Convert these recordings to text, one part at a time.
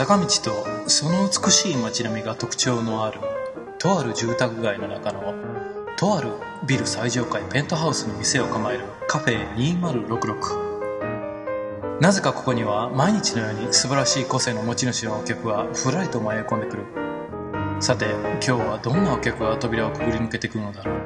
坂道とその美しい街並みが特徴のあるとある住宅街の中のとあるビル最上階ペントハウスに店を構えるカフェ2066なぜかここには毎日のように素晴らしい個性の持ち主のお客がふらりと迷い込んでくる。さて今日はどんなお客が扉をくぐり抜けてくるのだろう。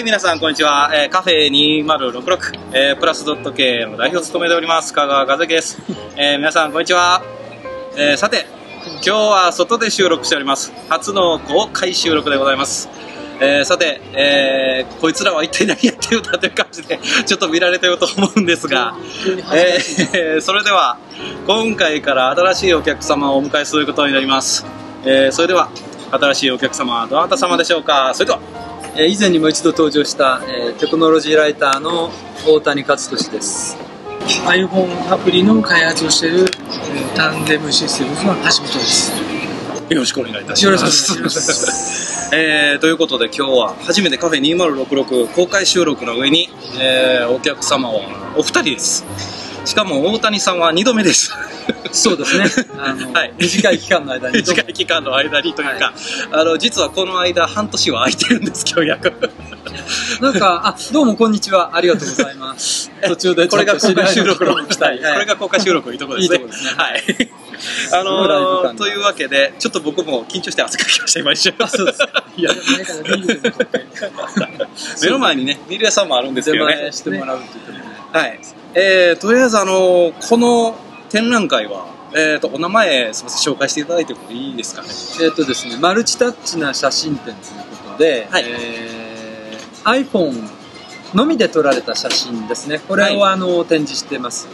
はい、皆さん、こんにちは。えー、カフェ2066、えー、プラスドット系の代表を務めております、香川和樹です。えー、皆さん、こんにちは。えー、さて、今日は外で収録しております。初の公開収録でございます。えー、さて、えー、こいつらは一体何やってるんだという感じで、ちょっと見られてると思うんですが、えー、それでは、今回から新しいお客様をお迎えすることになります。えー、それでは、新しいお客様はどなた様でしょうかそれでは、えー以前にも一度登場した、えーテクノロジーライターの大谷勝利です。iPhone アプリの開発をしている、えータンデムシステムズの橋本です。よろしくお願いいたしよろま。しくお願いします えーということで今日は初めてカフェ2066公開収録の上に、えーお客様はお二人です。しかも大谷さんは2度目です。そうですね。あの、はい短い期間の間に。短い期間の間にというか、あの実はこの間半年は空いてるんです今日約 なんか、あ、どうもこんにちは。ありがとうございます。途中でこれが公開収録の来たい。これが公開収録のいいところですねいいですねはいあのー感というわけでちょっと僕も緊張して汗かきました今一瞬あそうです目の前にねビール屋さんもあるんです出けどね前してもらうという。はい。えー、とりあえず、あのこの展覧会は、えー、と、お名前、すみません、紹介していただいてもいいですかね？えっ、とですね、マルチタッチな写真展ということで、はいえー iPhone のみで撮られた写真ですね。これを、はあの展示してます。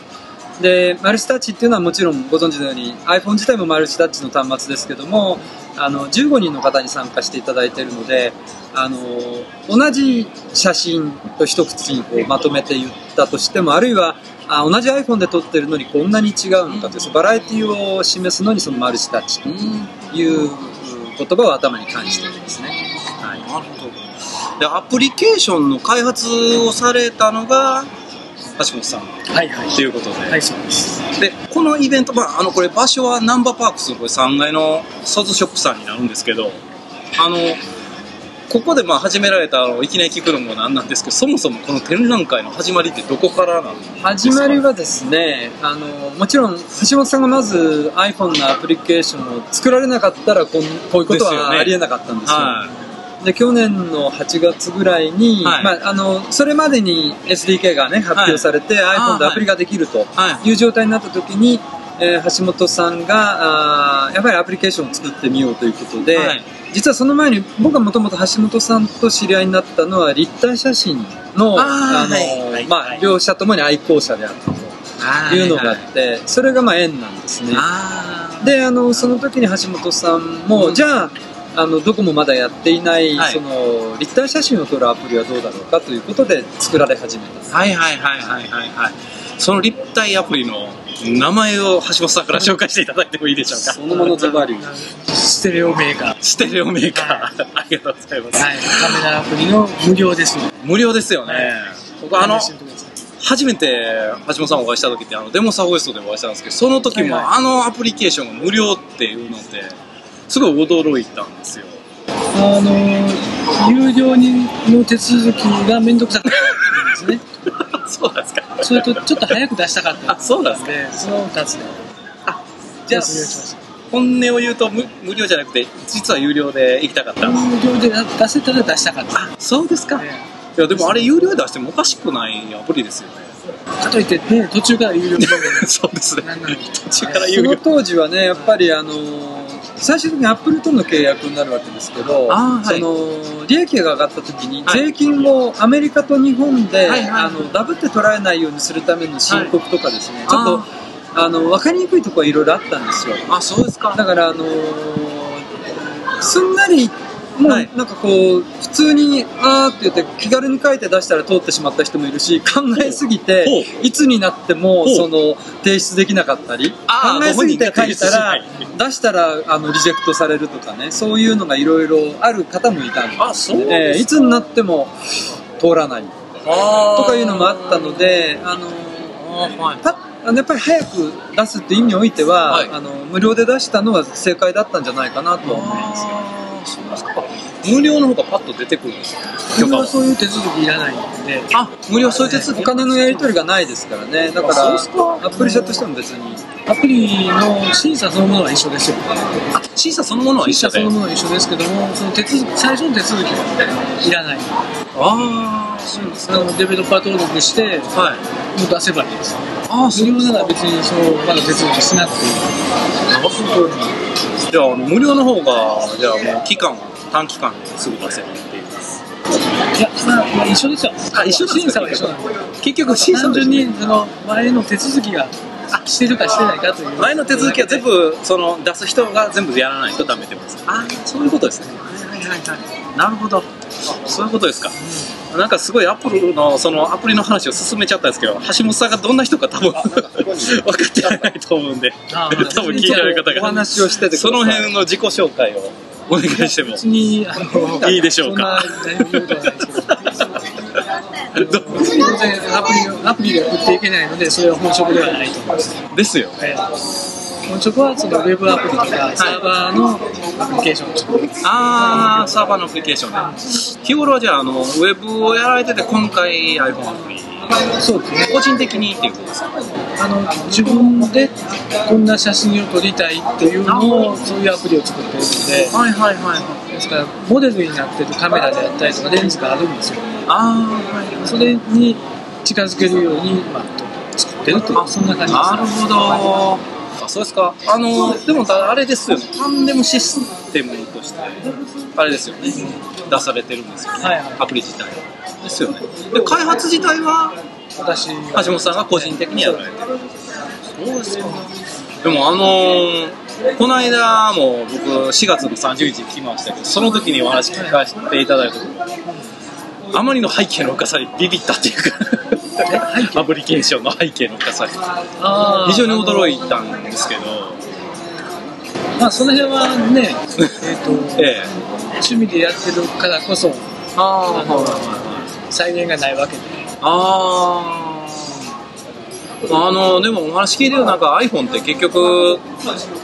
で、マルチタッチっていうのはもちろんご存知のように iPhone 自体もマルチタッチの端末ですけども、あの15人の方に参加していただいているので、あの同じ写真と一口にこうまとめて言ったとしても、あるいはあ同じ iPhone で撮ってるのにこんなに違うのかという、バラエティを示すのにそのマルチタッチという言葉を頭に感じてるんですね。はい。で、アプリケーションの開発をされたのが、橋本さんはいはい。ということで。はい、そうです。で、このイベント、まあ、あの、これ場所はナンバーパークスのこれ3階のソズショップさんになるんですけど、あの、ここでまあ始められたあのいきなり聞くのもなんなんですけど、そもそもこの展覧会の始まりってどこからなんですか？始まりはですねあのもちろん橋本さんがまず iPhone のアプリケーションを作られなかったらこんこういうことはありえなかったんですよはで去年の8月ぐらいに、はい。まあ、あのそれまでに SDK が、ね、発表されて、あ iPhone でアプリができるとはい。いう状態になった時に、えー橋本さんがあーやっぱりアプリケーションを作ってみようということで、はい。実はその前に僕はもともと橋本さんと知り合いになったのは立体写真のあの、はい。はい。まあ、はい。両者ともに愛好者であったとい。うのがあって、それがまあ縁なんですね。あであのその時に橋本さんも、うん。じゃああのどこもまだやっていない、はい。その立体写真を撮るアプリはどうだろうかということで作られ始めたはいはいはいはいはいはい。その立体アプリの名前を橋本さんから紹介していただいてもいいでしょうか。そのものズバリステレオメー。カー。ステレオメーカー。ありがとうございます、はい。カメラアプリの無料です。無料ですよね、僕あの初めて橋本さんお会いした時ってあのデモサウエストでお会いしたんですけどその時もはい。はあのアプリケーションが無料っていうのってすごい驚いたんですよ。あの、有料にの手続きがめんどくさかったんですね。そうなんですか。それと、ちょっと早く出したかった。あそうなんですかで、その2つで。じゃあ本音を言うと無無料じゃなくて実は有料で行きたかった、無料で出せたら出したかった。そうですか、いやでもあれ有料で出してもおかしくないアプリですよね。かといってね、途中から有料 そうですね。途中から有その料当時はねやっぱりあの最終的にアップルとの契約になるわけですけど、はい。その利益が上がった時にはい。税金をアメリカと日本で、はいはい。あのダブって取られないようにするための申告とかですね、はいちょっとあの分かりにくいところはいろいろあったんですよ。あそうですか。だからあのすんなりもうはい。なんかこう普通にあーって言って気軽に書いて出したら通ってしまった人もいるし考えすぎていつになってもその提出できなかったり考えすぎて書いたら出したらあのリジェクトされるとかねそういうのがいろいろある方もいたんで。すえーいつになっても通らない。とかいうのもあったのであのパッやっぱり早く出すっていう意味においては、はい。あの無料で出したのは正解だったんじゃないかなとは思います。あーそうですか無料の方がパッと出てくるんですか許僕可ははそういう手続きいらないんで、あ無料そういう手続おき金のやり取りがないですからね。だから、アプリ社としても別に。アプリの審査そのものは一緒ですよ。あ審査そのものは審一緒で査そのものは一緒ですけども、その手続き最初の手続きはいらない。ああそうですあのデベロッパー登録して、はいもう出せばいいです。ああ無料なら別にそうまだ手続きしなくていい。じゃあ無料の方がじゃあもう期間は短期間ですぐ出せるっていういや、まあ、まあ、一緒ですよ。あ一緒審査は一緒なんで。結局審査単にその前の手続きがしてるかしてないかという。前の手続きは全部その出す人が全部やらないとダメってことですああそういうことですねはいはいはいはいなるほど。そういうことですか、なんかすごいアップルのそのアプリの話を進めちゃったんですけど橋本さんがどんな人か多分分かってないと思うんであ多分聞いてる方おが話をしててその辺の自己紹介をお願いしても。いいでしょうか。アプリアプリで送っていけないので、それは本職ではないと思います。ですよ。えー本職はそのウェブアプリとかサーバーのアプリケーションを作る。ああサーバーのアプリケーションで日頃はじゃああのウェブをやられてて今回 iPhone アプリそうですね。個人的にっていうことですか？あの自分でこんな写真を撮りたいっていうのをそういうアプリを作ってるので、はいはいはいですからモデルになってるカメラであったりとかレンズがあるんですよ。あそれに近づけるように、まあ、作ってるというそんな感じです。なるほどあそうですか。あのでもあれですよね。タンデムシステムとしてあれですよね。出されてるんですよね、はいはい。アプリ自体ですよね。で開発自体は私橋本さんが個人的にやられてる。そうですか。でもあのーこの間も僕4月の30日に来ましたけどその時にお話聞かせていただいた時あまりの背景の深さにビビったっていうか アプリケーションの背景の深さに。非常に驚いたんですけど。まあその辺はね、えええ。趣味でやってるからこそああの再現がないわけで。ああのでもお話聞いてるなんか iPhone って結局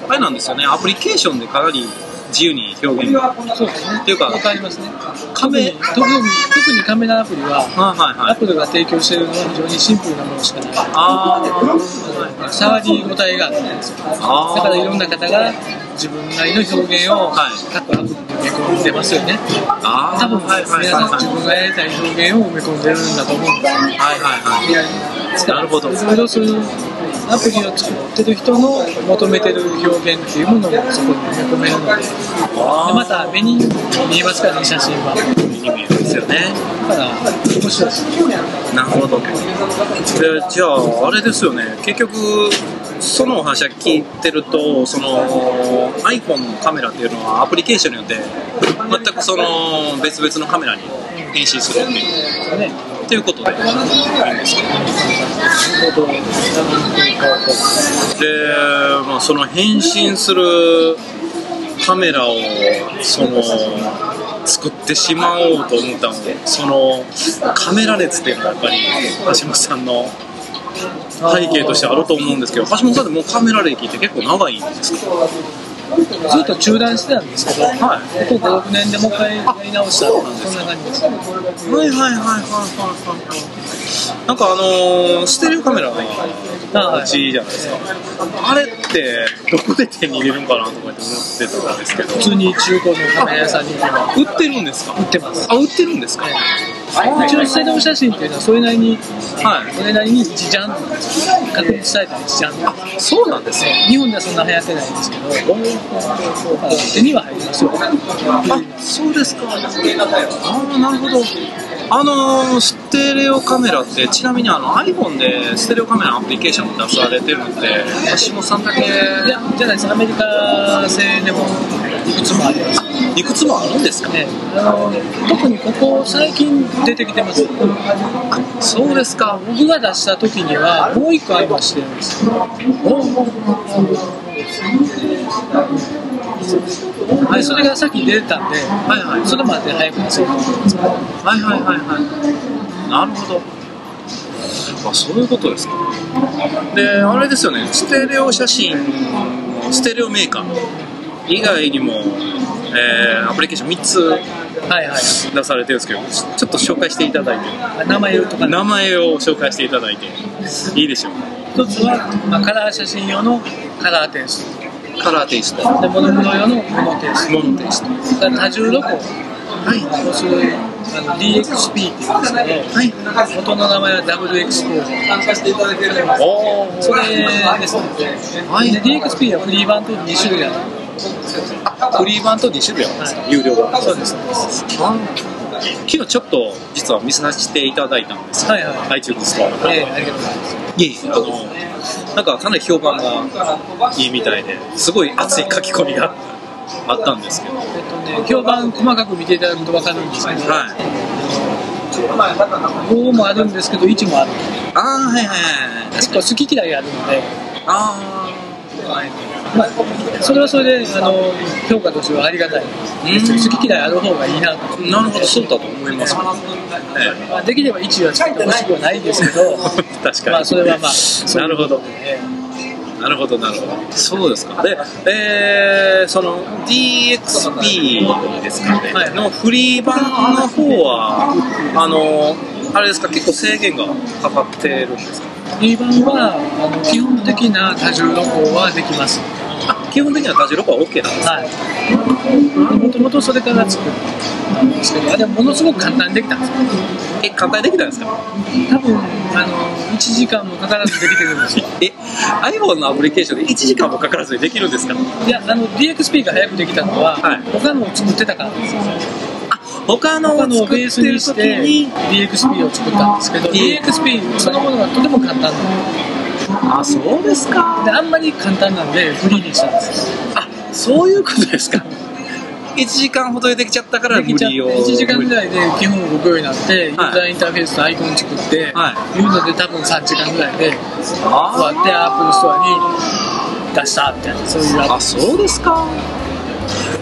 あれなんですよね。アプリケーションでかなり自由に表現がそうですね。っていうかわかりますね。カメ特に特にカメラアプリは、はいはいはいアップルが提供しているのは非常にシンプルなものしかない。あ触り応えがあるんですよ。あーだからいろんな方が自分なりの表現をはい各アプリに埋め込んでますよね。あ多分はいはい皆さんはい自分がやりたい表現を埋め込んでるんだと思うんですよ。はいはいはいなるほどそういうアプリを作ってる人の求めてる表現っていうものもそこに埋め込める。ので、でまた目に見えますからね、写真は。だ目に見えるんですよね。から、面白いです。なるほど。でじゃああれですよね。結局そのお話は聞いてるとその iPhone のカメラっていうのはアプリケーションによって全くその別々のカメラに変身するっていう。ね、っていうことで。で、まあ、その変身するカメラをその作ってしまおうと思ったのでそのカメラ熱っていうのはやっぱり橋本さんの背景としてあると思うんですけど橋本さんってもうカメラ歴って結構長いんですか？ずっと中断してたんですけど、はいここ5、6年でもう一回やり直したそんな感じです。はいはいはいはいはいはいなんかあのーステレオカメラがはうちじゃない。ですかあれってどこで手に入れるんかなとかって思ってたんですけど。普通に中古のカメラ屋さんに売ってるんです。か売ってます。あ売ってるんですか？一応ステレオ写真っていうのはそれなりに、はい。それなりに一ジャンルなん確立された一ジャンル。そうなんですね。日本ではそんな流行ってないんですけど、手には入る。きますよ。あそうですか。ああなるほどあのステレオカメラってちなみにあの iPhone でステレオカメラのアプリケーション出されてるので橋本さんだけいや、じゃないです。アメリカ製でもいくつもあります。いくつもあるんですか？ね、あの特にここ最近出てきてます。そうですか僕が出した時にはもう一個ありましてるんですよ。はい、それがさっき出てたんで、はいはいそれまで早く出そうと思ってます。はいはいはいはい。なるほど。あそういうことですか。であれですよね。ステレオ写真のステレオメーカー以外にも、えーアプリケーション3つはいはい。出されてるんですけどちちょっと紹介していただいて。名前言うとか、名前を紹介していただいて。いいでしょう一つは、まあ、カラー写真用のカラーテイス。かカラーテイストト。で、モノクロ用のモノテイスモノテイスト多重。はい。要するに、あの DXP っていうんですけど、はい元の名前は WX おーそれですね。はいで DXP はフリー版と2種類ある。フリー版と2種類あるんですか、有料版そうです。昨日ちょっと実は見させていただいたんですよ、はいはい iTunes ありがとうございます。いえいえあのなんかかなり評判がいいみたいですごい熱い書き込みがあったんですけど。はえっとね、評判細かく見ていただくと分かるんですけど、い。5もあるんですけど、1もある。ああはいはいはい結構好き嫌いあるので、あまあ、それはそれであの評価としてはありがたい。好き嫌いある方がいいなと。なるほどそうだと思います、えまあ、できれば1は作ってほしくはないん。ですけど、確かにまあそれはまあ、ううなるほどなるほどなるほどそうですかで、えー、その DXP ですかね、はいのフリー版の方はあのあれですか結構制限がかかってるん。ですかフリー版はあの基本的な多重録音はできます。あ基本的には多重録音は OK なんですかはい。もともとそれから作ったんですけど、あれはものすごく簡単にできたんですよ。え簡単にできたんですか？多分あの1時間もかからずできてるんですよ。え iPhone のアプリケーションで1時間もかからずにできるんですか？いや、あの DXP が早くできたのは、はい他のを作ってたからですよ。他のをを作ベースってるにして時に DXP を作ったんですけど、DXP そのものがとても簡単なあそうですか。であんまり簡単なんでフリーにしたんです。よ。あそういうことですか。1時間ほどでできちゃったから無理を。1時間ぐらいで基本動くようになって、ユーザーインターフェースとアイコン作って、はい。うので多分3時間ぐらいで終あわってアップルストアに出したみたいなそういうあそうですか。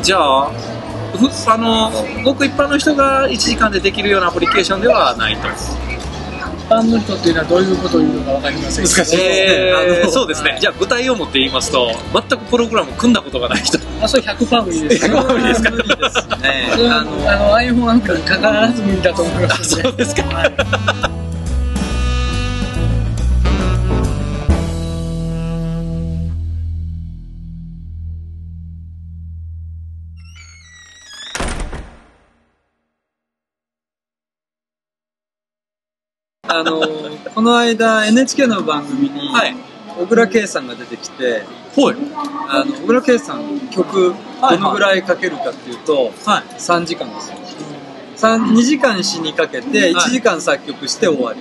じゃあふあのごく一般の人が1時間でできるようなアプリケーションではないと。一般の人っていうのはどういうことを言うのか分かりません難えーあのそうですね。じゃあ具体を持って言いますと全くプログラム組んだことがない人。あそれ100%無理です。100%無理ですか。無理ですね。あのあの iPhone アプリにかかわらず無理だと思いますのそうですか。はいあのこの間 NHK の番組にはい。小倉圭さんが出てきてほい。あの小倉圭さん曲はいどのぐらいかけるかっていうとはい。3時間ですよ。3 2時間詩にかけて1時間作曲して終わり。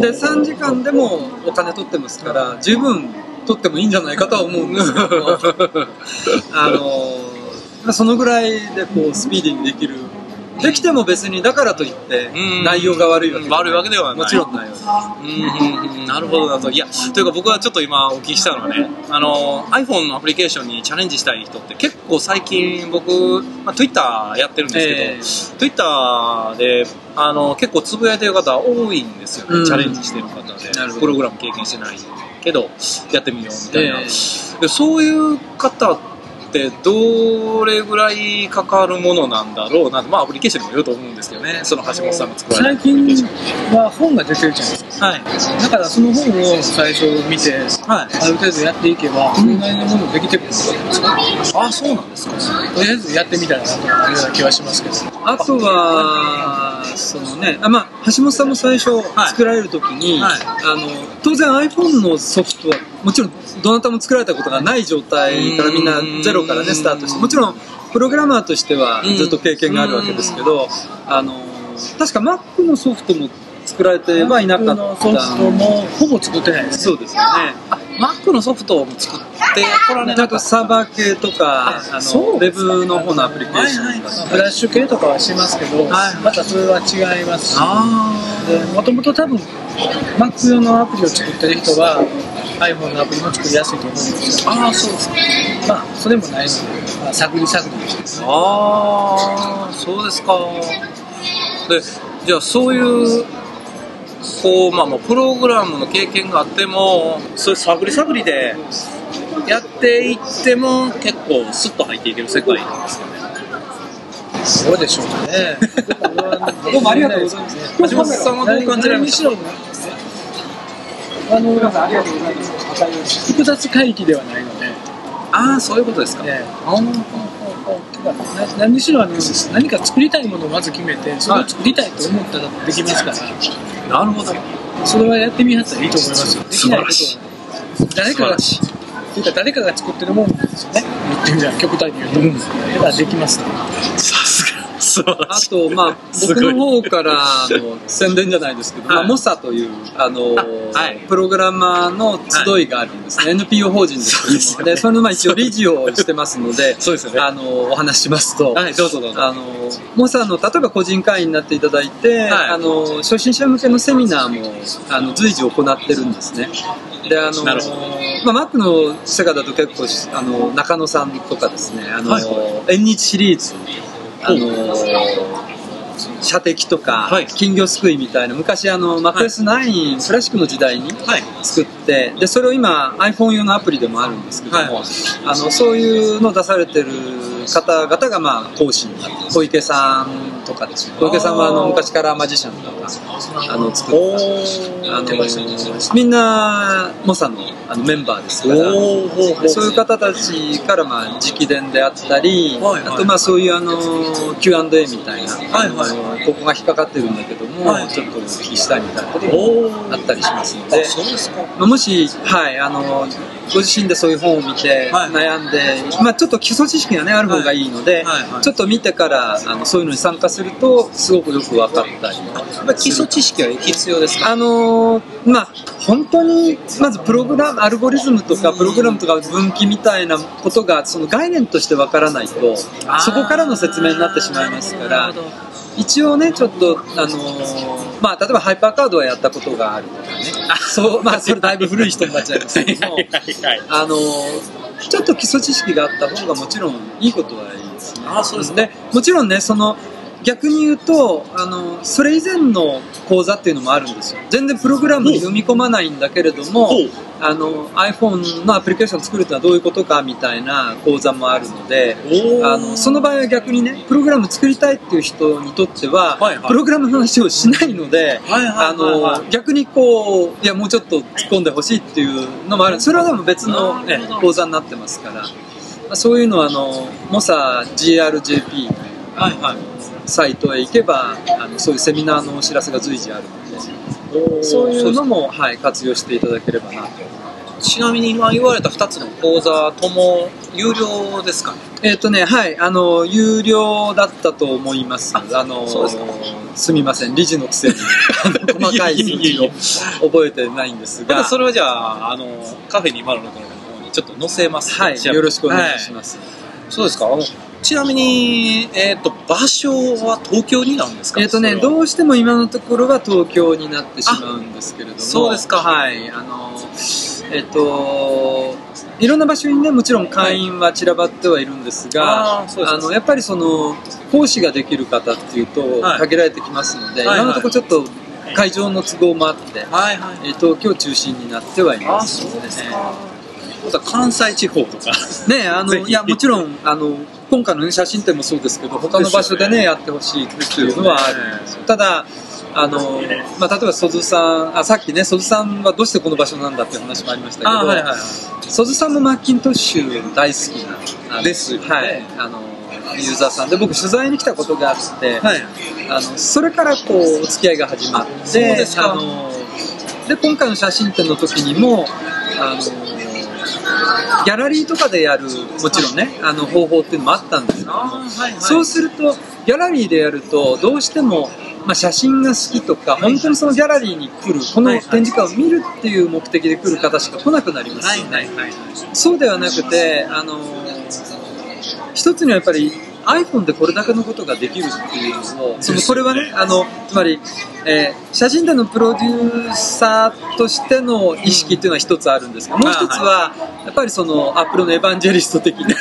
で3時間でもお金取ってますから十分取ってもいいんじゃないかとは思うんですけど。あのそのぐらいでこうスピーディーにできるできても別にだからといってうん。内容が悪いわけ悪いわけではない。もちろんないわうんなるほどなと。いやというか僕はちょっと今お聞きしたのはねあの iPhone のアプリケーションにチャレンジしたい人って結構最近僕、まあ、Twitter やってるんですけど、え Twitter であの結構つぶやいてる方多いんですよね、うん。チャレンジしてる方で。プログラム経験してないけどやってみようみたいな、えでそういう方ってどれぐらいかかるものなんだろうなまあアプリケーションにもよると思うんですけどね。その橋本さんが作られ最たアプリケーション近は本が出てるじゃないですか。はい。だからその本を最初見てはい。ある程度やっていけばそれなりのものできてくるんですかあそうなんですか。とりあえずやってみたらなというような気はしますけど。あとはそのねあ、まあ、橋本さんも最初はい。作られる時に、はい。あの当然 iPhone のソフトはもちろんどなたも作られたことがない状態からみんなゼロからねスタートしてもちろんプログラマーとしてはずっと経験があるわけですけどあの確か Mac のソフトも作られてはいなかったのソフトもほぼ作ってないですそうですよね。Mac のソフトも作ってこられあなかサーバー系とかあのウェブの方のアプリケーションフラッシュ系とかはしますけど、はい。またそれは違いますし。もともと多分 Mac 用のアプリを作ってる人は iPhone のアプリも作りやすいと思うんですよああそうですか。まあそれもないので、まあ、探り探りですねああそうですかでじゃあそういうこうまあもうプログラムの経験があってもそういう探り探りで。やっていっても結構スッと入っていける世界なんですかね。そうでしょうね。どうもありがとうございます。橋本さんはどう感じられました何にしろあの複雑回帰ではないので、ああそういうことですか、ねあーな何にしろあの何か作りたいものをまず決めてそれを作りたいと思ったらできますから、なるほどそれはやってみはったらいいと思いますよできないこと素は誰かがっていうか誰かが作ってるもんですよね言ってみたら極端に言うと、だからできますねさすあと、まあ、僕の方からの宣伝じゃないですけど、はい。まあ、モサという、あのはい。プログラマーの集いがあるんですね、NPO 法人ですけども、でね。でそれのまあ一応理事をしてますので、そうですよね。あのお話ししますと、はいどうぞどうぞ。あのモサの例えば個人会員になっていただいて、はい。あの初心者向けのセミナーもあの随時行ってるんですね。であのまあ、Mac の世界だと結構あの中野さんとかですねあの、はい。縁日シリーズあの射的とか、はい。金魚すくいみたいな昔あの MacOS9 クラシックの時代にはい。作ってでそれを今 iPhone 用のアプリでもあるんですけども、はい。あのそういうのを出されてる方々がまあ講師になって小池さんとかですね。小池さんはあの昔からマジシャンとかあの作おったあのみんなモサのあのメンバーですから。そういう方たちからまあ直伝であったり、はいはい。あとまあそういうあの Q&A みたいな、はいはい。ここが引っかかってるんだけども、はい。ちょっとお聞きしたいみたいなこともあったりしますので。あ、そうですか。まあもし、はい、あのご自身でそういう本を見てはい。悩んで、まあ、ちょっと基礎知識が、ね、ある方がいいので、ちょっと見てからあのそういうのに参加するとすごくよく分かったり。基礎知識は必要ですか？あのーまあ本当にまずプログラムアルゴリズムとかプログラムとか分岐みたいなことがその概念としてわからないとそこからの説明になってしまいますから一応ねちょっとあのーまあ例えばハイパーカードはやったことがあるとかね。そうまあそれだいぶ古い人になっちゃいますけども。あのーちょっと基礎知識があった方がもちろんいいことはいいですね。あそうですか。でもちろんねその逆に言うとあのそれ以前の講座っていうのもあるんですよ。全然プログラムに読み込まないんだけれどもあの iPhone のアプリケーションを作るってのはどういうことかみたいな講座もあるのであのその場合は逆にねプログラム作りたいっていう人にとっては、はいはい。プログラムの話をしないので、はいはいあの逆にこういやもうちょっと突っ込んでほしいっていうのもある。それはでも別の、ね講座になってますから、まあ、そういうのはあのモサ GRJP という。はいはいサイトへ行けばあのそういうセミナーのお知らせが随時あるのでそういうのも、はい、活用していただければなと。ちなみに今言われた2つの講座とも有料ですかね？えっ、とね、はい、あの、有料だったと思います。ああの、すみません、理事のくせに、細かい数字を覚えてないんですが、それはじゃああのカフェ206の方にちょっと載せますはい、よろしくお願いします。そうですか？ちなみに、えっと場所は東京になるんですか？えっ、とね、どうしても今のところは東京になってしまうんですけれども、そうですか。はい、あの、えっ、と、いろんな場所にね、もちろん会員は散らばってはいるんですが、あーそうですか。の、やっぱりその、講師ができる方っていうと、はい。限られてきますので、はいはい。今のところちょっと会場の都合もあって、はいはい。えー東京中心になってはいまあすそうですか。また関西地方とか。ねあの いやもちろんあの今回の、ね、写真展もそうですけど他の場所でねやってほしいっていうのはある。んですよただあの、まあ、例えば曽津さんあさっきね曽津さんはどうしてこの場所なんだっていう話もありましたけど、あはいはい曽津さんもマッキントッシュ大好きなですよね。はい。あのユーザーさんで。僕取材に来たことがあって、はい。あのそれからこうお付き合いが始まってそうですか。あので今回の写真展の時にもあのギャラリーとかでやるもちろんねあの方法っていうのもあったんですけども、はいはい。そうするとギャラリーでやるとどうしても、まあ、写真が好きとか本当にそのギャラリーに来るこの展示会を見るっていう目的で来る方しか来なくなりますよそうではなくてあの一つにはやっぱり iPhone でこれだけのことができるっていうのをそのこれはねあのつまり、えー写真展のプロデューサーとしての意識っていうのは一つあるんですがもう一つはやっぱりそのアップルのエヴァンジェリスト的な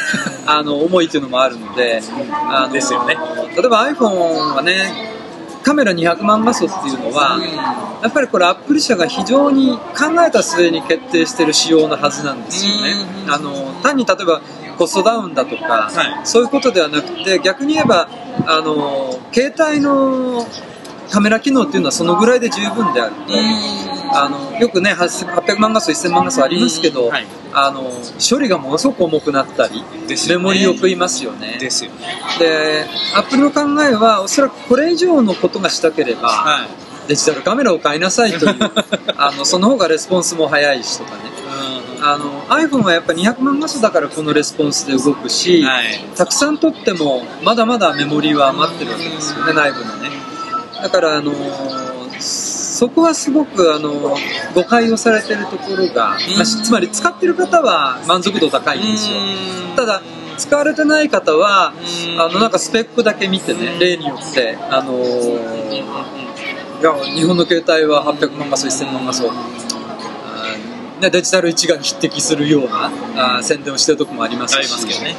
あの思いっていうのもあるのであのですよね。例えば iPhone はねカメラ200万画素っていうのは、やっぱりこれアップル社が非常に考えた末に決定してる仕様なはずなんですよね。あの単に例えばコストダウンだとか、はいそういうことではなくて逆に言えばあの携帯のカメラ機能っていうのはそのぐらいで十分であると。あのよくね800万画素1000万画素ありますけど、はいあの処理がものすごく重くなったり、ねメモリを食いますよね。ですよねで、アップルの考えは、おそらくこれ以上のことがしたければ、はいデジタルカメラを買いなさいという、あのその方がレスポンスも早いしとかね。あの iPhone はやっぱ200万画素だからこのレスポンスで動くし、はい。たくさん撮ってもまだまだメモリは余ってるわけですよね、内部のね。だから、あのそこはすごくあの誤解をされてるところが、まあしつまり使ってる方は満足度高いんですよ。ただ使われてない方はあのなんかスペックだけ見てね例によってあのー日本の携帯は800万画素1000万画素ねデジタル一眼に匹敵するようなあー宣伝をしてるとこもありますし。けどね。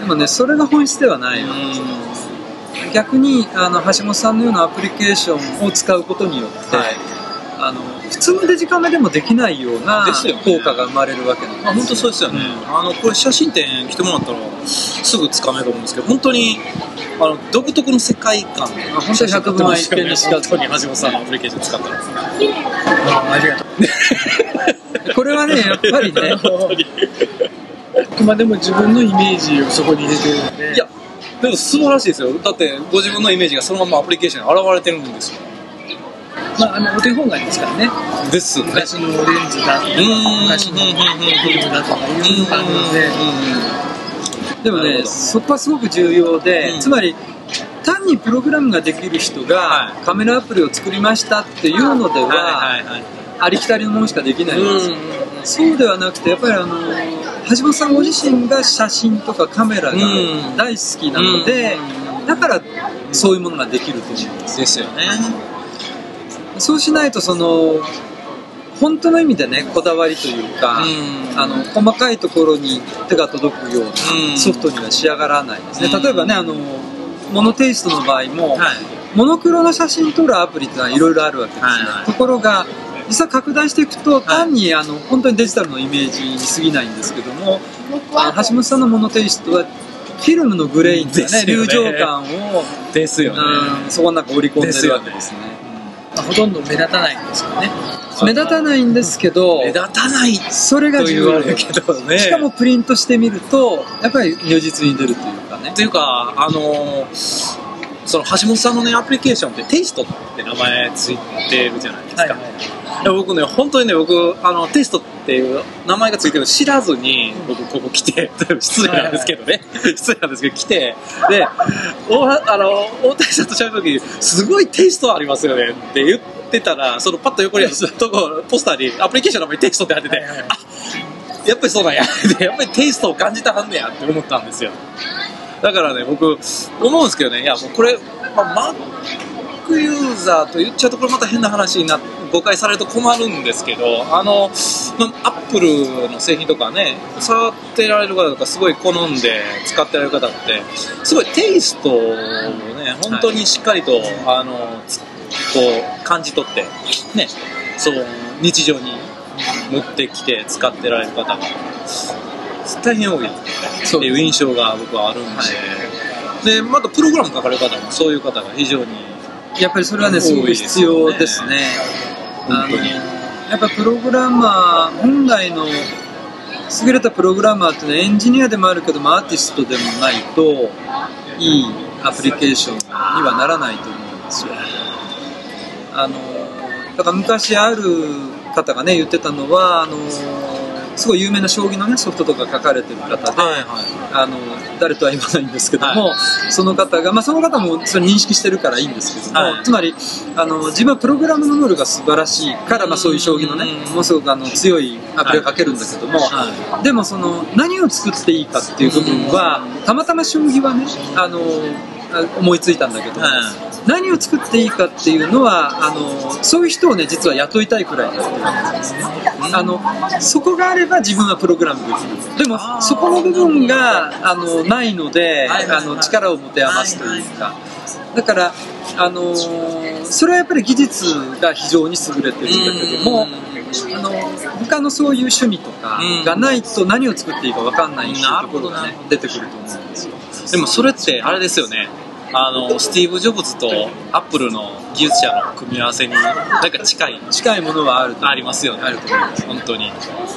でもねそれが本質ではないわけで逆にあの橋本さんのようなアプリケーションを使うことによって、はいあの普通のデジカメでもできないような効果が生まれるわけなんですあ本当そうですよね、あのこれ写真展来てもらったらすぐつかめると思うんですけど本当にあの独特の世界観。あ本当に百分は一見にしか本当に橋本さんのアプリケーション使っありがとう。これはねやっぱりね。あくまでも自分のイメージをそこに入れてるので。いやでも素晴らしいですよ。だってご自分のイメージがそのままアプリケーションに現れてるんですよまあ、あの、お手本がありますからね。です昔のレンズだとか、ん昔のフィルムだとかいうのがあるので、でもねそこはすごく重要で、うん。つまり単にプログラムができる人がはい。カメラアプリを作りましたっていうのでははいはいはい。ありきたりのものしかできないんですよ、うんそうではなくてやっぱりあの橋本さんご自身が写真とかカメラがうん。大好きなので、だからそういうものができると思うんです。ですよねそうしないとその本当の意味でねこだわりというか、うん。あの細かいところに手が届くよううん。なソフトには仕上がらないですね、うん。例えばねあのモノテイストの場合も、はい。モノクロの写真撮るアプリってのはいろいろあるわけですね、はいはい。ところが実は拡大していくと単にあの本当にデジタルのイメージに過ぎないんですけどもあの橋本さんのモノテイストはフィルムのグレインとかねですよね。流浄感を、ですよね。うんそこの中織り込んでるわけですねまあほとんど目立たないんですよね。目立たないんですけど目立たないそれがと重要言われるけどね。しかもプリントしてみるとやっぱり如実に出るというかね。っていうか、あのーその橋本さんのね、アプリケーションってテイストって名前ついてるじゃないですか。はいはいで僕ね、本当にね、僕、あの、テイストっていう名前がついてるの知らずに、僕、ここ来て、失礼なんですけどね、失礼なんですけど、来て、で、おあの、大谷さんと喋るとき、すごいテイストありますよねって言ってたら、そのパッと横にあるとこ、ポスターにアプリケーションの名前にテイストって入ってて、はいはいあやっぱりそうなんや。でやっぱりテイストを感じたはんねやって思ったんですよ。だからね、僕、思うんですけどね、いや、もうこれ、まあ、Mac ユーザーと言っちゃうと、これまた変な話にな誤解されると困るんですけど、あの、アップルの製品とかね、触ってられる方とか、すごい好んで使ってられる方って、すごいテイストをね、本当にしっかりと、あの、こう、感じ取って、ね、そう、日常に持ってきて使ってられる方が、大変多い。っていう印象が僕はあるんで、で、またプログラム書かれる方もそういう方が非常に、やっぱりそれはねすごく必要ですね。本当に。やっぱプログラマー本来の優れたプログラマーっていうのはエンジニアでもあるけどもアーティストでもないといいアプリケーションにはならないと思うんですよ。あのだから昔ある方がね言ってたのはあのすごい有名な将棋の、ね、ソフトとか書かれてる方で、はいはい。あの誰とは言わないんですけども、その方が、まあ、その方もそれ認識してるからいいんですけども、はい。つまりあの自分はプログラムの能力が素晴らしいから、まあ、そういう将棋のねうん。ものすごくあの強いアプリをかけるんだけども、はでもその何を作っていいかっていう部分はたまたま将棋はねあのあ思いついたんだけど何を作っていいかっていうのはあのそういう人をね実は雇いたいくらいだっていうわです。ねあのそこがあれば自分はプログラムできる。でもそこの部分があのないのであの力を持て余すというか。だからあのそれはやっぱり技術が非常に優れてるんだけどもあの他のそういう趣味とかがないと何を作っていいか分かんないっていうところがね出てくると思うんですよ。でもそれってあれですよねあのスティーブ・ジョブズとアップルの技術者の組み合わせになんか近い近いものはあるとありますよね。あると思います。本当に。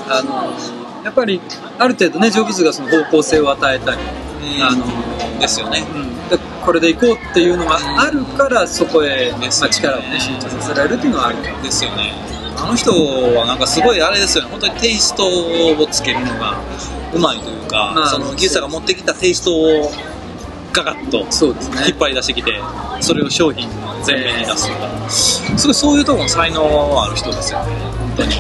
あのやっぱりある程度ねジョブズがその方向性を与えたり、あのですよね。うん。でこれでいこうっていうのがあるからそこへ、ですまあ、力を、ね、集中させられるっていうのはあるですよね。あの人はなんかすごいあれですよね。本当にテイストをつけるのがうまいというか、まあその技術者が持ってきたテイストをガガッと引っ張り出してきてそれを商品の前面に出すとか。すごいそういうところの才能ある人ですよね。本当に。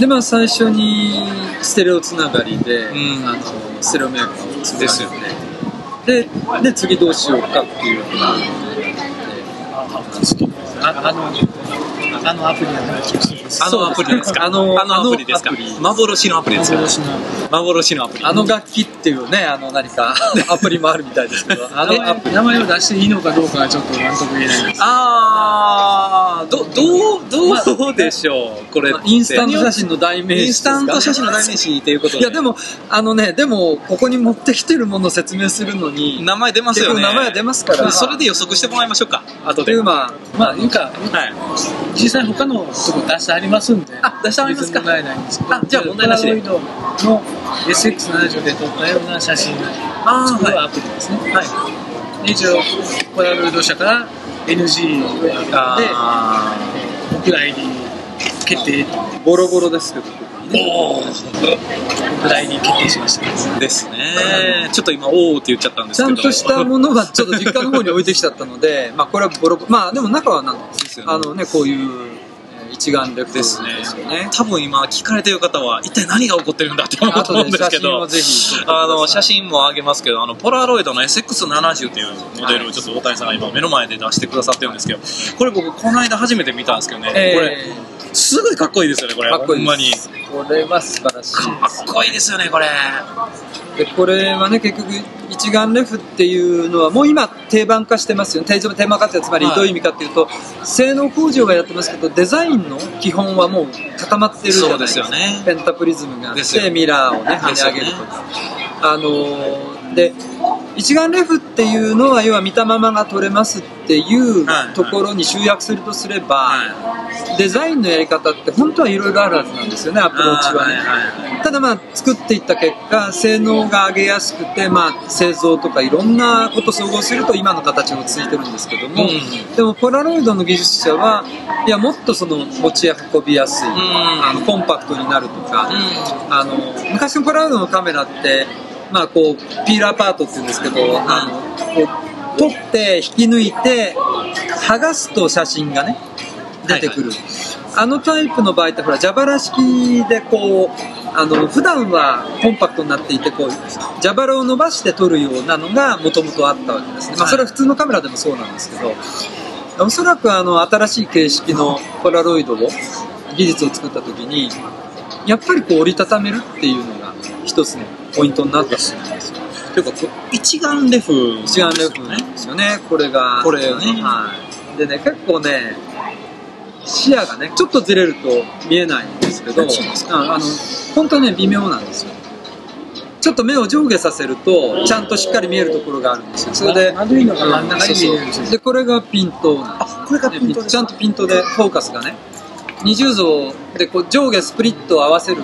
でまあ最初にステレオつながりで、うん。あのステレオメーカーを作ですよねでで次どうしようかっていうのがああのあのアプリの話をしてるんですあのアプリですか？あのあのアプリですか？幻のアプリですか？幻の幻のアプリ。あの楽器っていうねあの何か アプリもあるみたいですけどあ名のアプ前名前を出していいのかどうかはちょっと納得言えないんです。あーどどうどうでしょう？これインスタント写真の代名詞インスタント写真の代名詞ということで。いやでもあのねでもここに持ってきてるものを説明するのに名前出ます結よね。局名前は出ますから。それで予測してもらいましょうか後で。まあまあいうか。はい。実際他のとこ出してありますんであ出してありますか。ないんですけどあじゃあ問題なしで。ポラロイドの SX70 で撮ったような写真を作るアプリですね、はい。で一応ポラロイド社から NG であお蔵入り決定。ボロボロですけどおおお蔵入り決定しましたですね。ちょっと今おおって言っちゃったんですけど。ちゃんとしたものがちょっと実家の方に置いてきちゃったのでまあこれはボロまあでも中はなんですよね。あのねこういうえー一眼レフですね。ですよね多分今聞かれてる方は一体何が起こってるんだって思うと思うんですけどあの写真も上げますけどあのポラロイドの SX70 っていうモデルをちょっと大谷さんが今目の前で出してくださってるんですけどこれ僕この間初めて見たんですけどね、えーこれすごいかっこいいですよねこれ。かっこいいほんまに。これは素晴らしいかっこいいですよねこれ。でこれはね結局一眼レフっていうのはもう今定番化してますよね。定定番化ってつまりはい。どういう意味かっていうと、性能向上はやってますけどデザインの基本はもう固まってるじゃないですか。そうですよね。ペンタプリズムがあってミラーをね跳ね上げるとか、あのーで一眼レフっていうのは要は見たままが撮れますっていうはい。ところに集約するとすれば、はデザインのやり方って本当はいろいろあるはずなんですよねアプローチはね、はいただまあ作っていった結果性能が上げやすくて、まあ、製造とかいろんなことを総合すると今の形がついてるんですけども、うん。でもポラロイドの技術者はいやもっとその持ち運びやすい、あのコンパクトになるとか、あの昔のポラロイドのカメラって、まあ、こうピーラーパートって言うんですけど、あの取って引き抜いて剥がすと写真がね出てくる、あのタイプの場合ってほら蛇腹式でこうあの普段はコンパクトになっていてこう蛇腹を伸ばして撮るようなのがもともとあったわけですね、まあ、それは普通のカメラでもそうなんですけどおそらくあの新しい形式のポラロイドを技術を作った時にやっぱりこう折りたためるっていうのが一つのポイントになったと思うんですよというか一眼レフ一眼レフですよね。これが。これよね。はいでね結構ね視野がねちょっとずれると見えないんですけどああの本当ね微妙なんですよ。ちょっと目を上下させるとちゃんとしっかり見えるところがあるんですよ。それで丸いのが真ん中に見えるんですよ。でこれがピントなんですあこれがピントちゃんとピントでフォーカスがね。二重像でこう上下スプリットを合わせる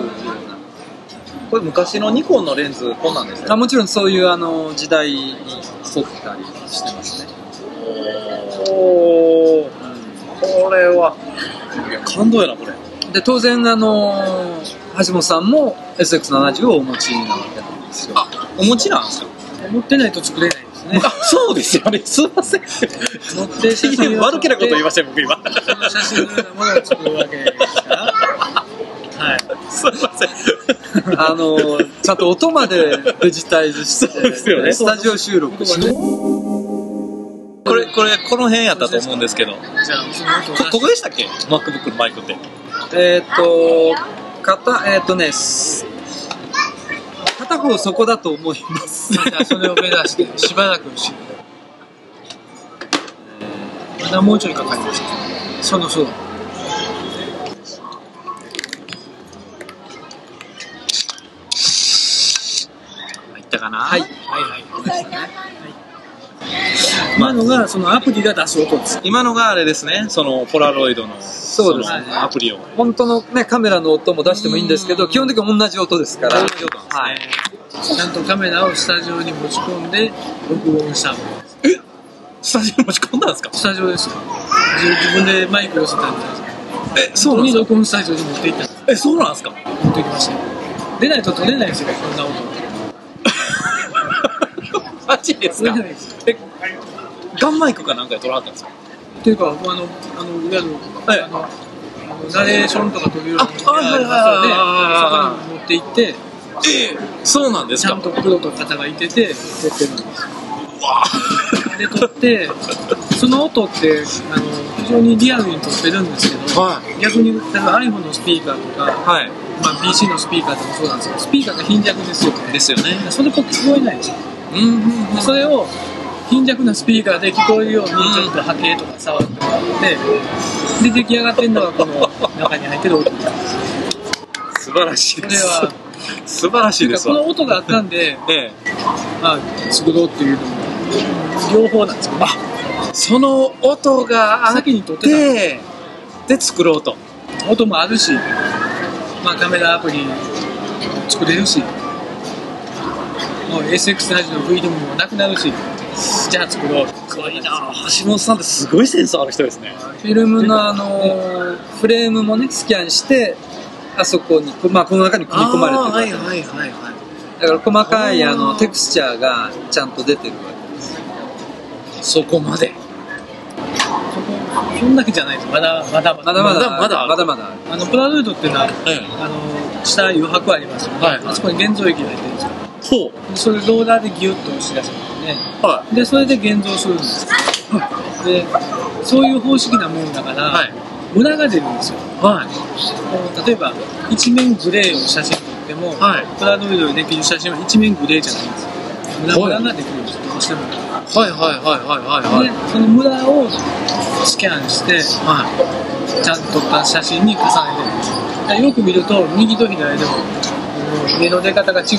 これ昔のニコンのレンズこんなんですね。あもちろんそういうあの時代に沿ったりしてますね、おおこれは。いや感動やなこれ。で当然あの橋本さんも SX70 をお持ちなわけなんですよ。あお持ちなんですか？持ってないと作れないですね。あそうですよね。すいません。持って写真を悪気なこと言いましたよ僕今。その写真のものを作るわけですからはい。すいません。あのちゃんと音までデジタイズしてですよね。スタジオ収録してこれこれこの辺やったと思うんですけど。こじゃあその音を出してここでしたっけ？MacBook のマイクって。えっ、と片えっ、とねす片方そこだと思います。またそれを目指してしばらくしまだもうちょいかかりますそのそのったかな？はい。はいはい。はい。今のがそのアプリが出す音です今のがあれですね。そのポラロイドのそうですね。アプリを。本当のねカメラの音も出してもいいんですけど基本的に同じ音ですから。ね。はい。ちゃんとカメラをスタジオに持ち込んで録音したの。スタジオに持ち込んだんですか？スタジオですよ。自自分でマイク寄せたんじゃないです。かえそうなんですか？に録音スタジオに持って行ったんです。えそうなんですか？持ってきました。よ出ないと撮れないですよこんな音 マジですか？えガンマイクかなんかで撮らはったんですか？っていうかあのあのいわゆる、はい。あのあのナレーションとか撮るようなあはいはいはいはいはいそこに持って行ってええそうなんですかちゃんとプロと方がいてて撮ってるんですよで撮ってその音ってあの非常にリアルに撮ってるんですけど、は逆に例えば iPhone のスピーカーとか、はいまあ、PC のスピーカーでもそうなんですけどスピーカーが貧弱ですよねですよねそれっぽく聞こえないんですよでそれを貧弱なスピーカーで聞こえるようにちょっと波形とか触ってもらってで出来上がってるのがこの中に入ってる音。です素晴らしいこれですは素晴らしいですわ。この音があったんで、ええ。まあ、作ろうっていうのも両方なんですよね。その音があっ先に撮ってで作ろうと。音もあるし、まあ、カメラアプリ作れるしもう SX ラジオのフィルムもなくなるしじゃあ作ろう。すごいな。橋本さんってすごいセンスある人ですね。フィルムのあのフレームもねスキャンしてあそこに、まあ、この中に組み込まれてるわけ。です、いはいはいだから細かいあのテクスチャーがちゃんと出てるわけそこまで。そこそんだけじゃないです。まだまだまだまだまだまだまだまだあのプラルードっていうのはええ。あの下余白ありますよね、はい。あそこに現像液が入ってるんですよほう。でそれローラーでギュッと押し出すんですね。はでそれで現像するんですでそういう方式なものだから、はい。ムラが出るんですよ。はい。例えば一面グレーを写真撮っても、はい。プラノイドでできる写真は一面グレーじゃないんですよ。ムラムラができるんですよ。どうしても。はいはいはいはい。はいでそのムラをスキャンしてはちゃんと撮った写真に重ねてるんですよく見ると右と左でもこの目の出方が違うんで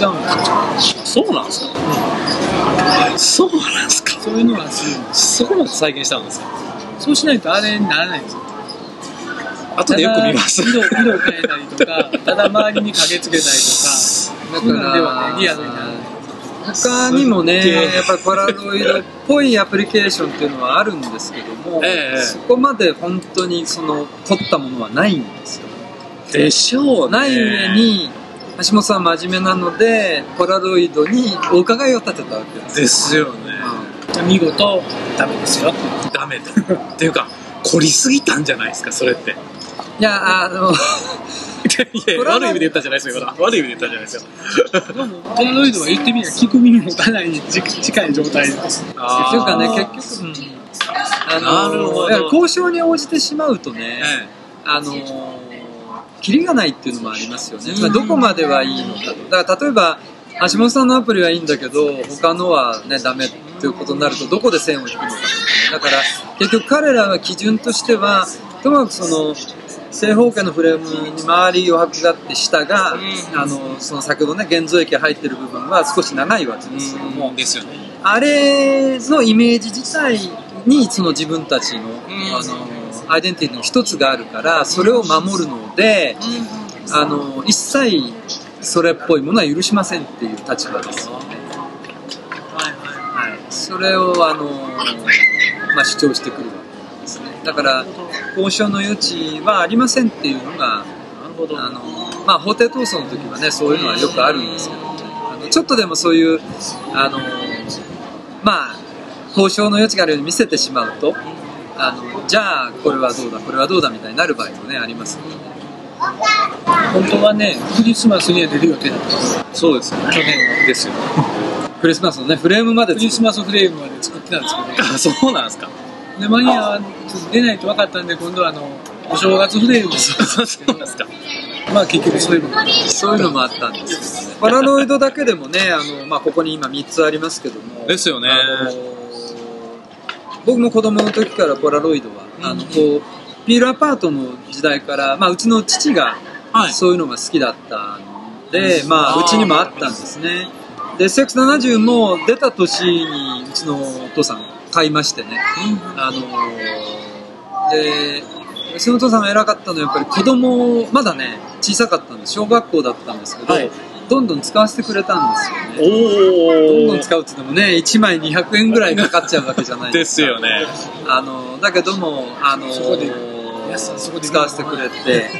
すそうなんですか。そうなん。ですかそういうのはするんですそこまで再現したんですかそうしないとあれにならないんですよ。後でよく見ます。色色変えたりとかただ周りに影つけたりとか。だそういうのではねリアルにならない他にもねやっぱりポラロイドっぽいアプリケーションっていうのはあるんですけども、ええ。そこまで本当にその凝ったものはないんですよ。でしょうね。ない上に橋本さんは真面目なのでポラロイドにお伺いを立てたわけですですよね見事ダメですよ。ダメだ。っていうか凝りすぎたんじゃないですかそれって。いやあのいや悪い意味で言ったんじゃないですよ今 悪い意味で言ったんじゃないですよ。ポラロイドは言ってみれば聞く耳もかなり近近い状態です。っていうかね結局、うん。あのなるほど。いや交渉に応じてしまうとね、え。あのキリがないっていうのもありますよね、うん。まあどこまではいいのかと。だから例えば橋本さんのアプリはいいんだけど他のはねダメっていうことになるとどこで線を引くのかとかね。だから結局彼らは基準としてはともかくその正方形のフレームに周り余白があって下が、うん。あのその先ほどね現像液が入ってる部分は少し長いわけえですけども、ですよね。あれのイメージ自体にその自分たちの,、ん。あのアイデンティティの一つがあるからそれを守るので、あの一切それっぽいものは許しませんっていう立場ですよね。はいははい、それをあの、まあ、主張してくるわけですね。だから交渉の余地はありませんっていうのがいなるほどあの、まあ、法廷闘争の時はねそういうのはよくあるんですけど、あのちょっとでもそういうあのまあ交渉の余地があるように見せてしまうとあのじゃあこれはどうだこれはどうだみたいになる場合もねありますので本当はねクリスマスには出る予定だった。そうですよね。去年はですよ。クリスマスのねフレームまでクリスマスフレームまで作ってたんですけど。あ、そうなんですか。で間に合出ないと分かったんで今度はあのお正月フレームをそうなんですか。まあ結局そういうのもそういうのもあったんですけどね。パラロイドだけでもねあの、まあ、ここに今3つありますけども。ですよね僕も子供の時からポラロイドは、あのこうピールアパートの時代から、まあ、うちの父がはい。そういうのが好きだったんで、まあ、うちにもあったんですね。で SX70 も出た年にうちのお父さん買いましてね、あのでうちのお父さんが偉かったのはやっぱり子供まだね小さかったんです小学校だったんですけど、はいどんどん使わせてくれたんですよね。おどんどん使うって言ってもね1枚200円ぐらいかかっちゃうわけじゃないでですか。すよね。あのだけどもあのそこで安さそこで使わせてくれて。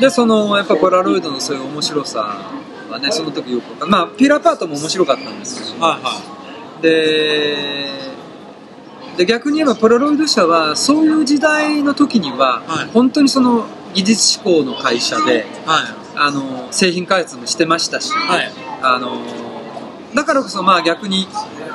でそのやっぱポラロイドのそういう面白さはねその時よくまあピーラーパートも面白かったんですけどはいはでで逆に言えばポラロイド社はそういう時代の時には、はい。本当にその技術志向の会社でい。はあの製品開発もしてましたし、い。はい。あのだからこそまあ逆に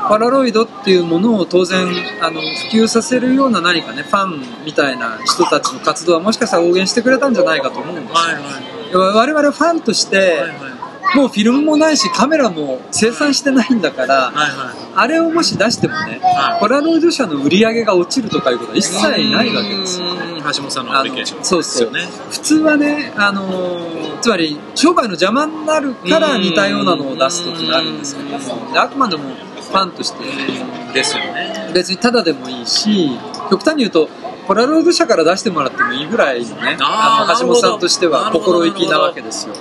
パラロイドっていうものを当然あの普及させるような何かねファンみたいな人たちの活動はもしかしたら応援してくれたんじゃないかと思うんですはいよ、はい。我々ファンとして、はいはい。もうフィルムもないしカメラも生産してないんだから、はいはあれをもし出してもね、はいポラロイド社の売り上げが落ちるとかいうことは一切ないわけですよ。橋本さんのアプリケーションそうそうですよね。普通はね、あのーつまり商売の邪魔になるから似たようなのを出す時があるんですけどもであくまでもファンとしてですよね。別にタダでもいいし極端に言うとポラロイド社から出してもらってもいいぐらいのねあーの橋本さんとしては心意気なわけですよ。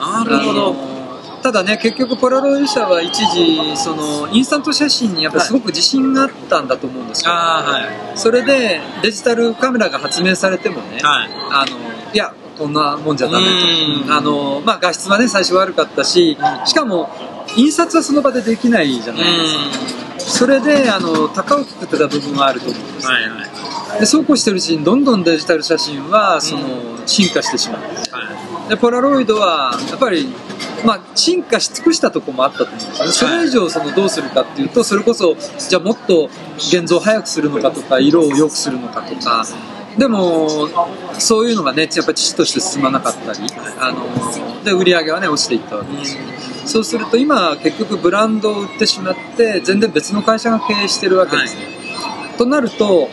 なるほど。あのーただね結局ポラロイド社は一時そのインスタント写真にやっぱりすごく自信があったんだと思うんですよ、はい。それでデジタルカメラが発明されてもね、はい。あのいやこんなもんじゃダメうん。とあの、まあ、画質はね最初悪かったししかも印刷はその場でできないじゃないですか。それであの高をくくってた部分はあると思うんです、はいはい。でそうこうしてるうちにどんどんデジタル写真はその、進化してしまうはでポラロイドはやっぱり、まあ、進化し尽くしたところもあったと思うんですよね。それ以上そのどうするかっていうとそれこそじゃあもっと現像を早くするのかとか色を良くするのかとか。でもそういうのがねやっぱり父として進まなかったりあので売り上げはね落ちていったわけですよ。そうすると今結局ブランドを売ってしまって全然別の会社が経営してるわけですね、となると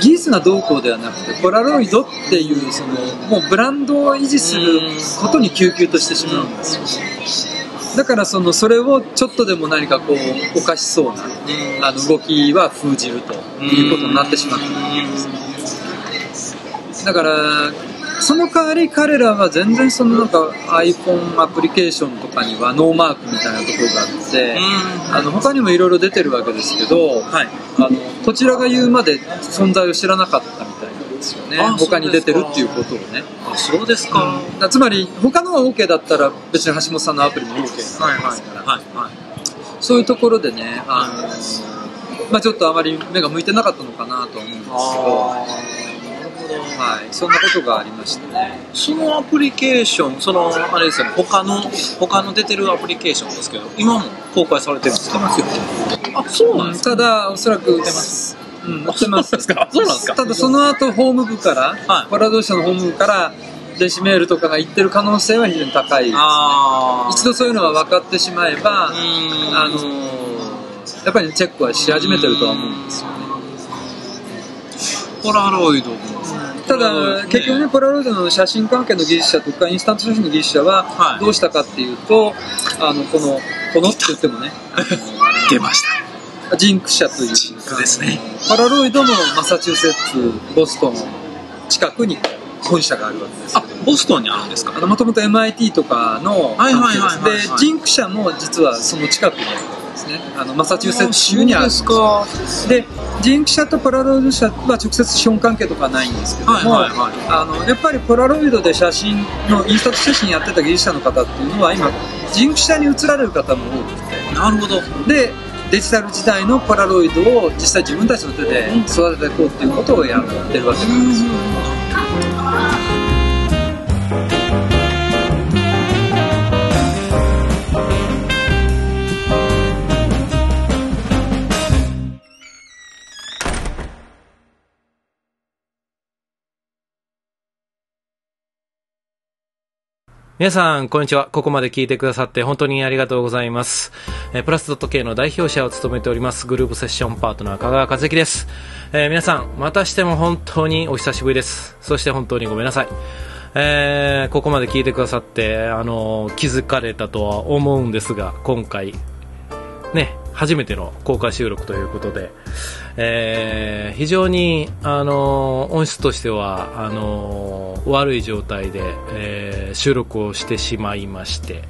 技術がどうこうではなくてポラロイドっていうそのもうブランドを維持することに救急としてしまうんですよだからそのそれをちょっとでも何かこうおかしそうなあの動きは封じるということになってしまっているわけですだからその代わり彼らは全然そのなんか iPhone アプリケーションとかにはノーマークみたいなところがあってあの他にもいろいろ出てるわけですけど、はい。あのこちらが言うまで存在を知らなかったみたいなんですよね。あ他に出てるっていうことをね。あ、そうですか。だつまり他のが OK だったら別に橋本さんのアプリも OK なんですから、はいはい。そういうところでねあの、まあ、ちょっとあまり目が向いてなかったのかなとは思うんですけどあはい、そんなことがありましたね。そのアプリケーション、その、あれですよね、他の、他の出てるアプリケーションですけど、今も公開されてるんですかますよ。あ、そうなんですか？ただおそらく売ってますうん、売ってます。そうなんですか？ただその後ホーム部から、はい。パラドー社のホーム部から電子メールとかが行ってる可能性は非常に高いですあ一度そういうのが分かってしまえば、あのーやっぱりチェックはし始めてるとは思うんですよね。ポラロイドも。ただ、結局ね、ポラロイドの写真関係の技術者とか、インスタント写真の技術者はは、いどうしたかっていうと、あの、この、このって言ってもね、出ました。ジンク社という、ジンクですね。パラロイドのマサチューセッツ、ボストン近くに本社があるわけですけども。ボストンにあるんですか？もともと MIT とかのはいはいはいはいはいでジンク社も実はその近くにあるんですね。あのマサチューセッツ州にあるんです。か。でジンク社とポラロイド社は直接資本関係とかはないんですけども、あのやっぱりポラロイドで写真のインスタント写真やってた技術者の方っていうのは今ジンク社に移られる方も多くて。なるほど。でデジタル時代のポラロイドを実際自分たちの手で育てていこうっていうことをやってるわけなんです皆さん、こんにちは。ここまで聞いてくださって本当にありがとうございます。えプラスドット K の代表者を務めております、グループセッションパートナー、香川和樹です。えー皆さん、またしても本当にお久しぶりです。そして本当にごめんなさい。えーここまで聞いてくださって、あのー気づかれたとは思うんですが、今回、ね、初めての公開収録ということで、えー非常に、あの音質としてはあの悪い状態で、えー収録をしてしまいまして、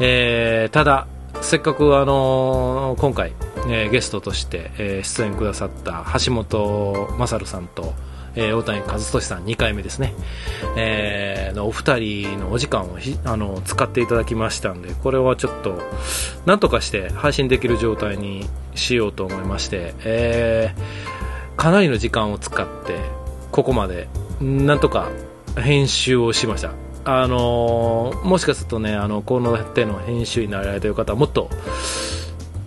えーただ、せっかく、あの今回、えーゲストとして、えー出演くださった橋本勝さんと、えー大谷和俊さん2回目ですね、えーのお二人のお時間をあの使っていただきましたんでこれはちょっとなんとかして配信できる状態にしようと思いまして、えーかなりの時間を使ってここまでなんとか編集をしました。あのもしかするとねあのこの手の編集になられている方はもっと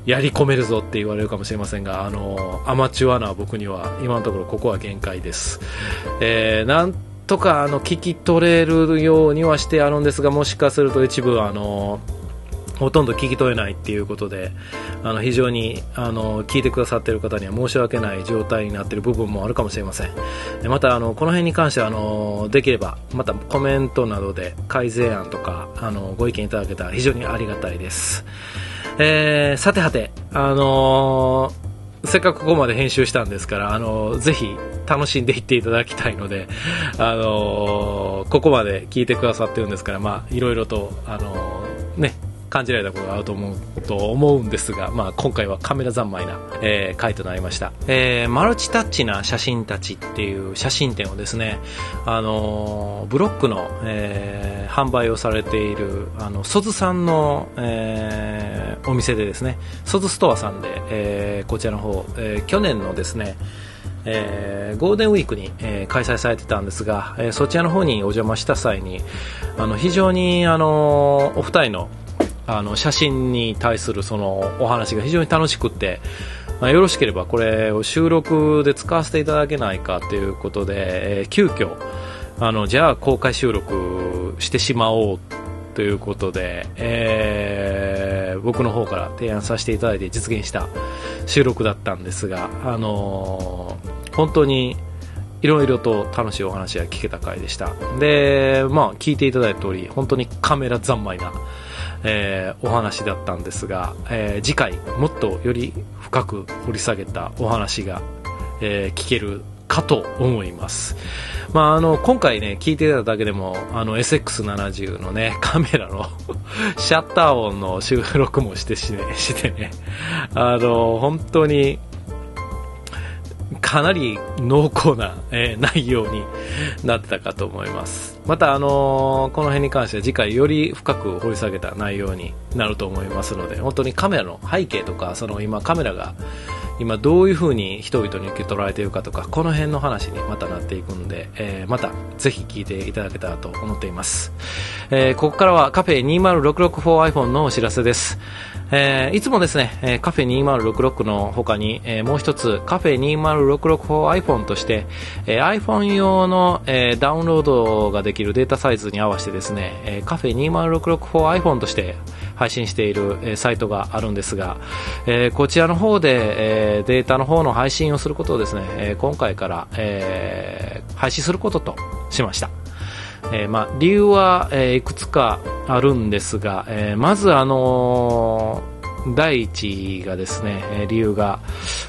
やり込めるぞって言われるかもしれませんが、あのアマチュアな僕には今のところここは限界です。えーなんとかあの聞き取れるようにはしてあるんですが、もしかすると一部あのほとんど聞き取れないっていうことで、あの非常にあの聞いてくださっている方には申し訳ない状態になっている部分もあるかもしれません。またあのこの辺に関してはあのできればまたコメントなどで改善案とかあのご意見いただけたら非常にありがたいです。えーさてはて、あのーせっかくここまで編集したんですから、あのーぜひ楽しんでいっていただきたいので、あのここまで聞いてくださってるんですから、まあ、いろいろと、あのね、感じられたことがあると思うと思うんですが、まあ、今回はカメラ三昧な、えー回となりました、えーマルチタッチな写真たちっていう写真展をですね、あのーブロックの、えー販売をされているあのソズさんの、えーお店でですねソズストアさんで、えーこちらの方、えー去年のですねえーゴールデンウィークに、えー開催されてたんですが、えーそちらの方にお邪魔した際にあの非常に、あのお二人のあの写真に対するそのお話が非常に楽しくて、まあ、よろしければこれを収録で使わせていただけないかということで、えー急遽あのじゃあ公開収録してしまおうということで、えー僕の方から提案させていただいて実現した収録だったんですが、あのー本当にいろいろと楽しいお話が聞けた回でした。で、まあ、聞いていただいた通り、本当にカメラ三昧な、えーお話だったんですが、えー次回、もっとより深く掘り下げたお話が、えー聞けるかと思います。まあ、あの、今回ね、聞いてただいただけでも、あの、SX70 のね、カメラの シャッター音の収録もしてし,、ね、してね、あの、本当に、かなり濃厚な、えー内容になってたかと思います。また、あのーこの辺に関しては次回より深く掘り下げた内容になると思いますので、本当にカメラの背景とか、その今カメラが今どういう風に人々に受け取られているかとか、この辺の話にまたなっていくんで、えーまたぜひ聞いていただけたらと思っています。えーここからはカフェ 20664iPhone のお知らせです。えーいつもですね、えーカフェ2066の他に、えーもう一つカフェ 20664iPhone として、えー iPhone 用の、えーダウンロードができるデータサイズに合わせてですね、えーカフェ 20664iPhone として配信している、えーサイトがあるんですが、えーこちらの方で、えーデータの方の配信をすることをですね、えー今回から、えー配信することとしました。えーまあ、理由は、えーいくつかあるんですが、えーまず、あのー第一がですね、え理由が、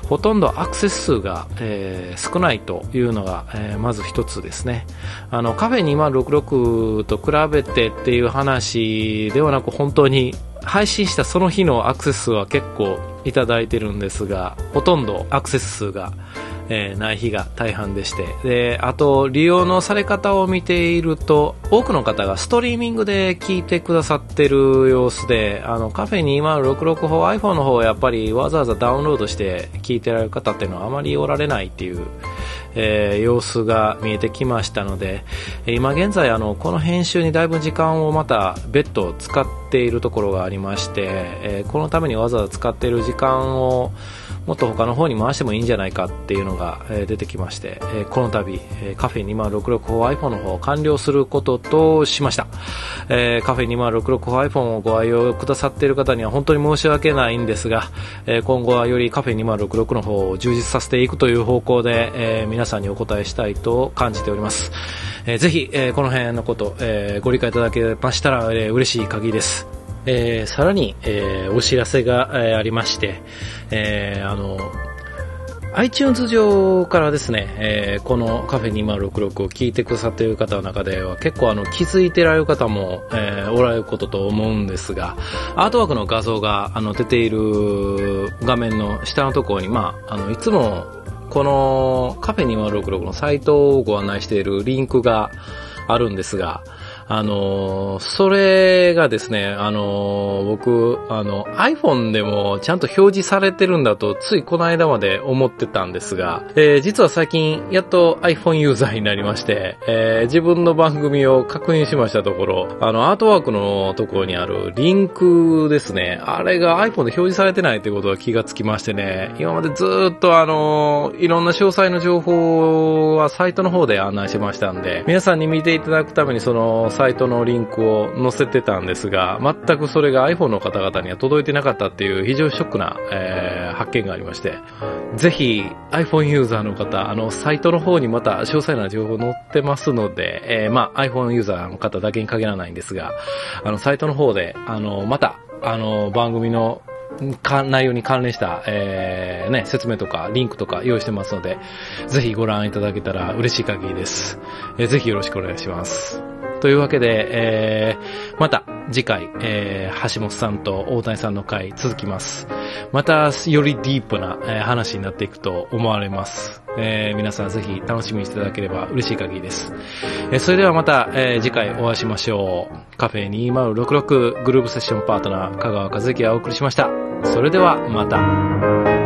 ほとんどアクセス数が、え少ないというのが、えまず一つですね。あの、カフェ2066と比べてっていう話ではなく、本当に配信したその日のアクセス数は結構いただいてるんですが、ほとんどアクセス数が、えーない日が大半でして。で、あと、利用のされ方を見ていると、多くの方がストリーミングで聞いてくださってる様子で、あの、カフェ2066法 iPhone の方はやっぱりわざわざダウンロードして聞いてられる方っていうのはあまりおられないっていう、えー様子が見えてきましたので、今現在あの、この編集にだいぶ時間をまた別途使っているところがありまして、えーこのためにわざわざ使っている時間をもっと他の方に回してもいいんじゃないかっていうのが、え出てきまして、えこの度、えカフェ 2066iPhone の方を完了することとしました。えカフェ 2066iPhone をご愛用くださっている方には本当に申し訳ないんですが、え今後はよりカフェ2066の方を充実させていくという方向で、え皆さんにお答えしたいと感じております。えーぜひ、えこの辺のこと、えご理解いただけましたら、えー嬉しい限りです。えーさらに、えーお知らせが、えーありまして、えあの、iTunes 上からですね、えーこのカフェ2066を聞いてくださっている方の中では結構あの気づいてられる方も、えーおられることと思うんですが、アートワークの画像があの出ている画面の下のところに、まあ、あのいつもこのカフェ2066のサイトをご案内しているリンクがあるんですが、あのそれがですね、あの僕、あの、iPhone でもちゃんと表示されてるんだと、ついこの間まで思ってたんですが、えー実は最近、やっと iPhone ユーザーになりまして、えー自分の番組を確認しましたところ、あの、アートワークのところにあるリンクですね、あれが iPhone で表示されてないということが気がつきましてね、今までずっとあのいろんな詳細の情報はサイトの方で案内しましたんで、皆さんに見ていただくためにそのサイトのリンクを載せてたんですが、全くそれが iPhone の方々には届いてなかったっていう非常にショックな、えー発見がありまして、ぜひ iPhone ユーザーの方、あの、サイトの方にまた詳細な情報載ってますので、えーまあ iPhone ユーザーの方だけに限らないんですが、あの、サイトの方で、あの、また、あの、番組の内容に関連した、えーね、説明とかリンクとか用意してますので、ぜひご覧いただけたら嬉しい限りです。えーぜひよろしくお願いします。というわけで、えーまた次回、えー橋本さんと大谷さんの回続きます。またよりディープな、え話になっていくと思われます。えー皆さんぜひ楽しみにしていただければ嬉しい限りです。えーそれではまた、えー次回お会いしましょう。カフェ2066グループセッションパートナー、香川和之がお送りしました。それではまた。